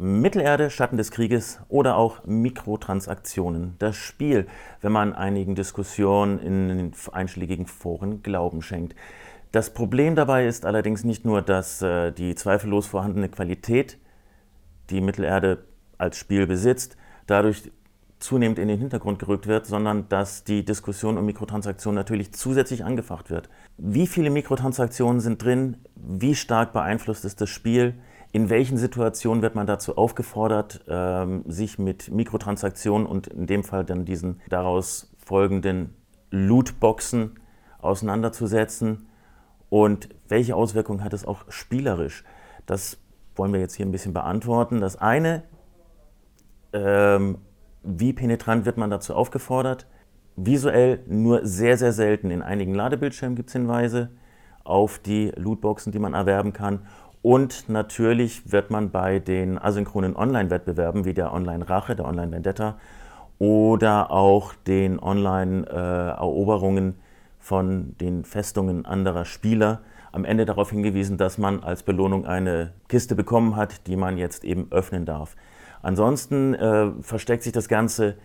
Mittelerde, Schatten des Krieges oder auch Mikrotransaktionen. Das Spiel, wenn man einigen Diskussionen in einschlägigen Foren Glauben schenkt. Das Problem dabei ist allerdings nicht nur, dass äh, die zweifellos vorhandene Qualität, die Mittelerde als Spiel besitzt, dadurch zunehmend in den Hintergrund gerückt wird, sondern dass die Diskussion um Mikrotransaktionen natürlich zusätzlich angefacht wird. Wie viele Mikrotransaktionen sind drin? Wie stark beeinflusst es das Spiel? In welchen Situationen wird man dazu aufgefordert, ähm, sich mit Mikrotransaktionen und in dem Fall dann diesen daraus folgenden Lootboxen auseinanderzusetzen? Und welche Auswirkungen hat es auch spielerisch? Das wollen wir jetzt hier ein bisschen beantworten. Das eine ähm, wie penetrant wird man dazu aufgefordert? Visuell nur sehr, sehr selten. In einigen Ladebildschirmen gibt es Hinweise auf die Lootboxen, die man erwerben kann. Und natürlich wird man bei den asynchronen Online-Wettbewerben wie der Online-Rache, der Online-Vendetta oder auch den Online-Eroberungen von den Festungen anderer Spieler am Ende darauf hingewiesen, dass man als Belohnung eine Kiste bekommen hat, die man jetzt eben öffnen darf. Ansonsten äh, versteckt sich das Ganze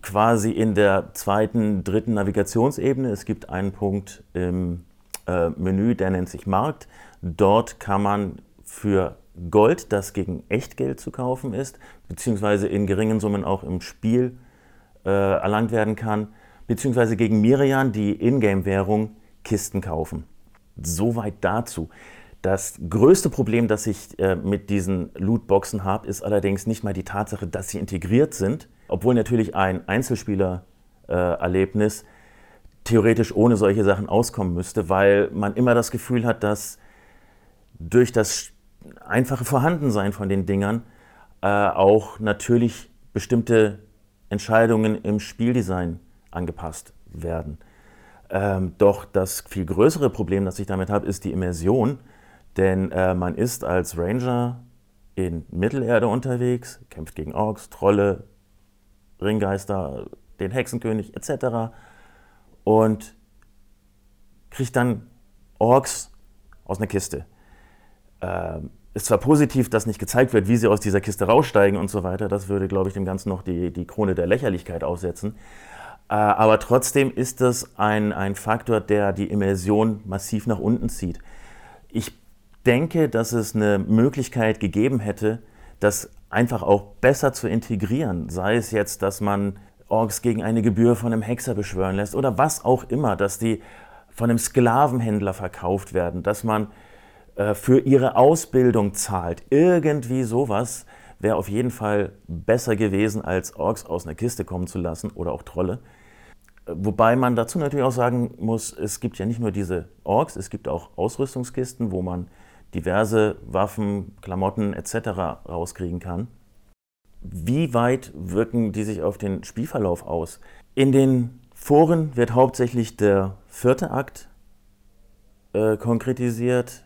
quasi in der zweiten, dritten Navigationsebene. Es gibt einen Punkt im äh, Menü, der nennt sich Markt. Dort kann man für Gold, das gegen Echtgeld zu kaufen ist, beziehungsweise in geringen Summen auch im Spiel äh, erlangt werden kann, beziehungsweise gegen Mirian, die Ingame-Währung, Kisten kaufen. Soweit dazu. Das größte Problem, das ich äh, mit diesen Lootboxen habe, ist allerdings nicht mal die Tatsache, dass sie integriert sind, obwohl natürlich ein Einzelspieler-Erlebnis äh, theoretisch ohne solche Sachen auskommen müsste, weil man immer das Gefühl hat, dass durch das einfache Vorhandensein von den Dingern äh, auch natürlich bestimmte Entscheidungen im Spieldesign angepasst werden. Ähm, doch das viel größere Problem, das ich damit habe, ist die Immersion denn äh, man ist als Ranger in Mittelerde unterwegs, kämpft gegen Orks, Trolle, Ringgeister, den Hexenkönig etc. Und kriegt dann Orks aus einer Kiste. Ähm, ist zwar positiv, dass nicht gezeigt wird, wie sie aus dieser Kiste raussteigen und so weiter, das würde, glaube ich, dem Ganzen noch die, die Krone der Lächerlichkeit aufsetzen. Äh, aber trotzdem ist das ein, ein Faktor, der die Immersion massiv nach unten zieht. Ich denke, dass es eine Möglichkeit gegeben hätte, das einfach auch besser zu integrieren. Sei es jetzt, dass man Orks gegen eine Gebühr von einem Hexer beschwören lässt oder was auch immer, dass die von einem Sklavenhändler verkauft werden, dass man äh, für ihre Ausbildung zahlt. Irgendwie sowas wäre auf jeden Fall besser gewesen, als Orks aus einer Kiste kommen zu lassen oder auch Trolle. Wobei man dazu natürlich auch sagen muss, es gibt ja nicht nur diese Orks, es gibt auch Ausrüstungskisten, wo man diverse Waffen, Klamotten etc. rauskriegen kann. Wie weit wirken die sich auf den Spielverlauf aus? In den Foren wird hauptsächlich der vierte Akt äh, konkretisiert,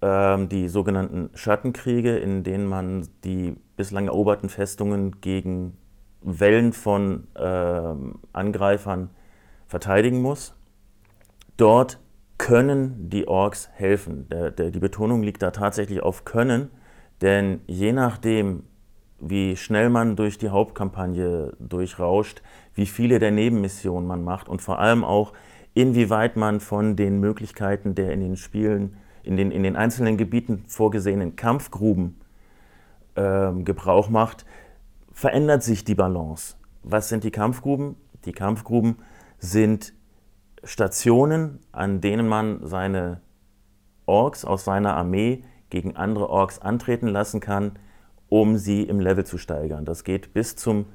ähm, die sogenannten Schattenkriege, in denen man die bislang eroberten Festungen gegen Wellen von äh, Angreifern verteidigen muss. Dort können die Orks helfen. Der, der, die Betonung liegt da tatsächlich auf können, denn je nachdem, wie schnell man durch die Hauptkampagne durchrauscht, wie viele der Nebenmissionen man macht und vor allem auch, inwieweit man von den Möglichkeiten der in den Spielen, in den, in den einzelnen Gebieten vorgesehenen Kampfgruben äh, Gebrauch macht, verändert sich die Balance. Was sind die Kampfgruben? Die Kampfgruben sind Stationen, an denen man seine Orks aus seiner Armee gegen andere Orks antreten lassen kann, um sie im Level zu steigern. Das geht bis zum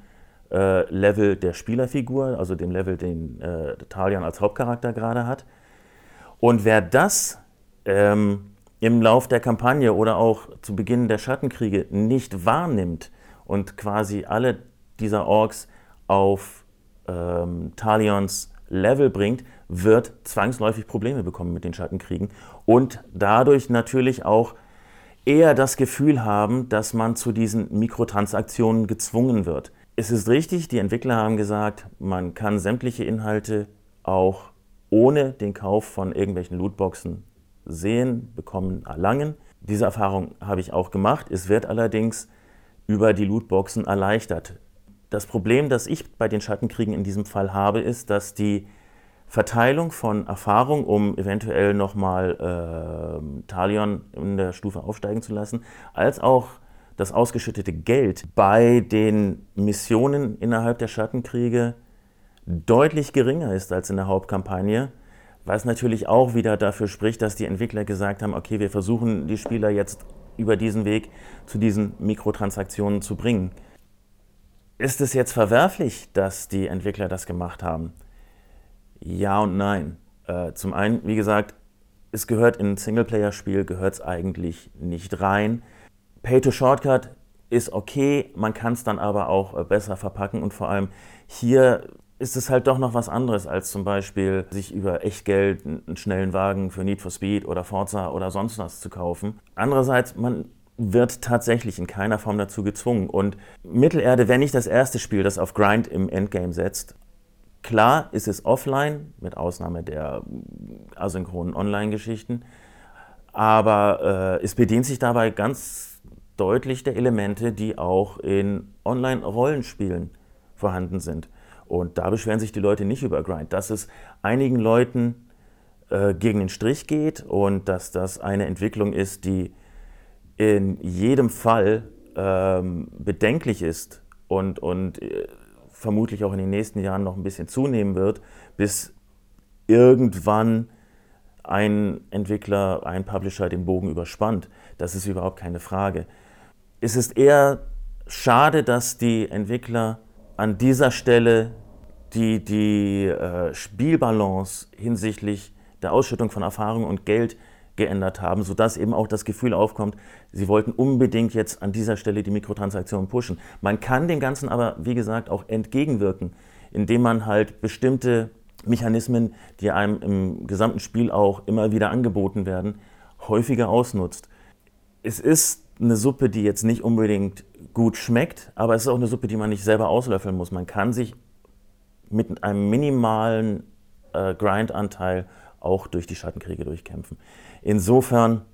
äh, Level der Spielerfigur, also dem Level, den äh, Talion als Hauptcharakter gerade hat. Und wer das ähm, im Lauf der Kampagne oder auch zu Beginn der Schattenkriege nicht wahrnimmt und quasi alle dieser Orks auf ähm, Talions Level bringt, wird zwangsläufig Probleme bekommen mit den Schattenkriegen und dadurch natürlich auch eher das Gefühl haben, dass man zu diesen Mikrotransaktionen gezwungen wird. Es ist richtig, die Entwickler haben gesagt, man kann sämtliche Inhalte auch ohne den Kauf von irgendwelchen Lootboxen sehen, bekommen, erlangen. Diese Erfahrung habe ich auch gemacht. Es wird allerdings über die Lootboxen erleichtert. Das Problem, das ich bei den Schattenkriegen in diesem Fall habe, ist, dass die Verteilung von Erfahrung, um eventuell nochmal äh, Talion in der Stufe aufsteigen zu lassen, als auch das ausgeschüttete Geld bei den Missionen innerhalb der Schattenkriege deutlich geringer ist als in der Hauptkampagne, was natürlich auch wieder dafür spricht, dass die Entwickler gesagt haben, okay, wir versuchen die Spieler jetzt über diesen Weg zu diesen Mikrotransaktionen zu bringen. Ist es jetzt verwerflich, dass die Entwickler das gemacht haben? Ja und nein. Äh, zum einen, wie gesagt, es gehört in ein Singleplayer-Spiel, gehört es eigentlich nicht rein. Pay-to-Shortcut ist okay, man kann es dann aber auch äh, besser verpacken und vor allem hier ist es halt doch noch was anderes, als zum Beispiel sich über Echtgeld einen schnellen Wagen für Need for Speed oder Forza oder sonst was zu kaufen. Andererseits, man wird tatsächlich in keiner Form dazu gezwungen. Und Mittelerde wäre nicht das erste Spiel, das auf Grind im Endgame setzt. Klar ist es offline, mit Ausnahme der asynchronen Online-Geschichten, aber äh, es bedient sich dabei ganz deutlich der Elemente, die auch in Online-Rollenspielen vorhanden sind. Und da beschweren sich die Leute nicht über Grind, dass es einigen Leuten äh, gegen den Strich geht und dass das eine Entwicklung ist, die in jedem Fall ähm, bedenklich ist und, und äh, vermutlich auch in den nächsten Jahren noch ein bisschen zunehmen wird, bis irgendwann ein Entwickler, ein Publisher den Bogen überspannt. Das ist überhaupt keine Frage. Es ist eher schade, dass die Entwickler an dieser Stelle die, die äh, Spielbalance hinsichtlich der Ausschüttung von Erfahrung und Geld geändert haben, sodass eben auch das Gefühl aufkommt, sie wollten unbedingt jetzt an dieser Stelle die Mikrotransaktionen pushen. Man kann dem Ganzen aber, wie gesagt, auch entgegenwirken, indem man halt bestimmte Mechanismen, die einem im gesamten Spiel auch immer wieder angeboten werden, häufiger ausnutzt. Es ist eine Suppe, die jetzt nicht unbedingt gut schmeckt, aber es ist auch eine Suppe, die man nicht selber auslöffeln muss. Man kann sich mit einem minimalen äh, Grindanteil auch durch die Schattenkriege durchkämpfen. Insofern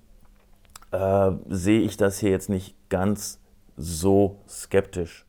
äh, sehe ich das hier jetzt nicht ganz so skeptisch.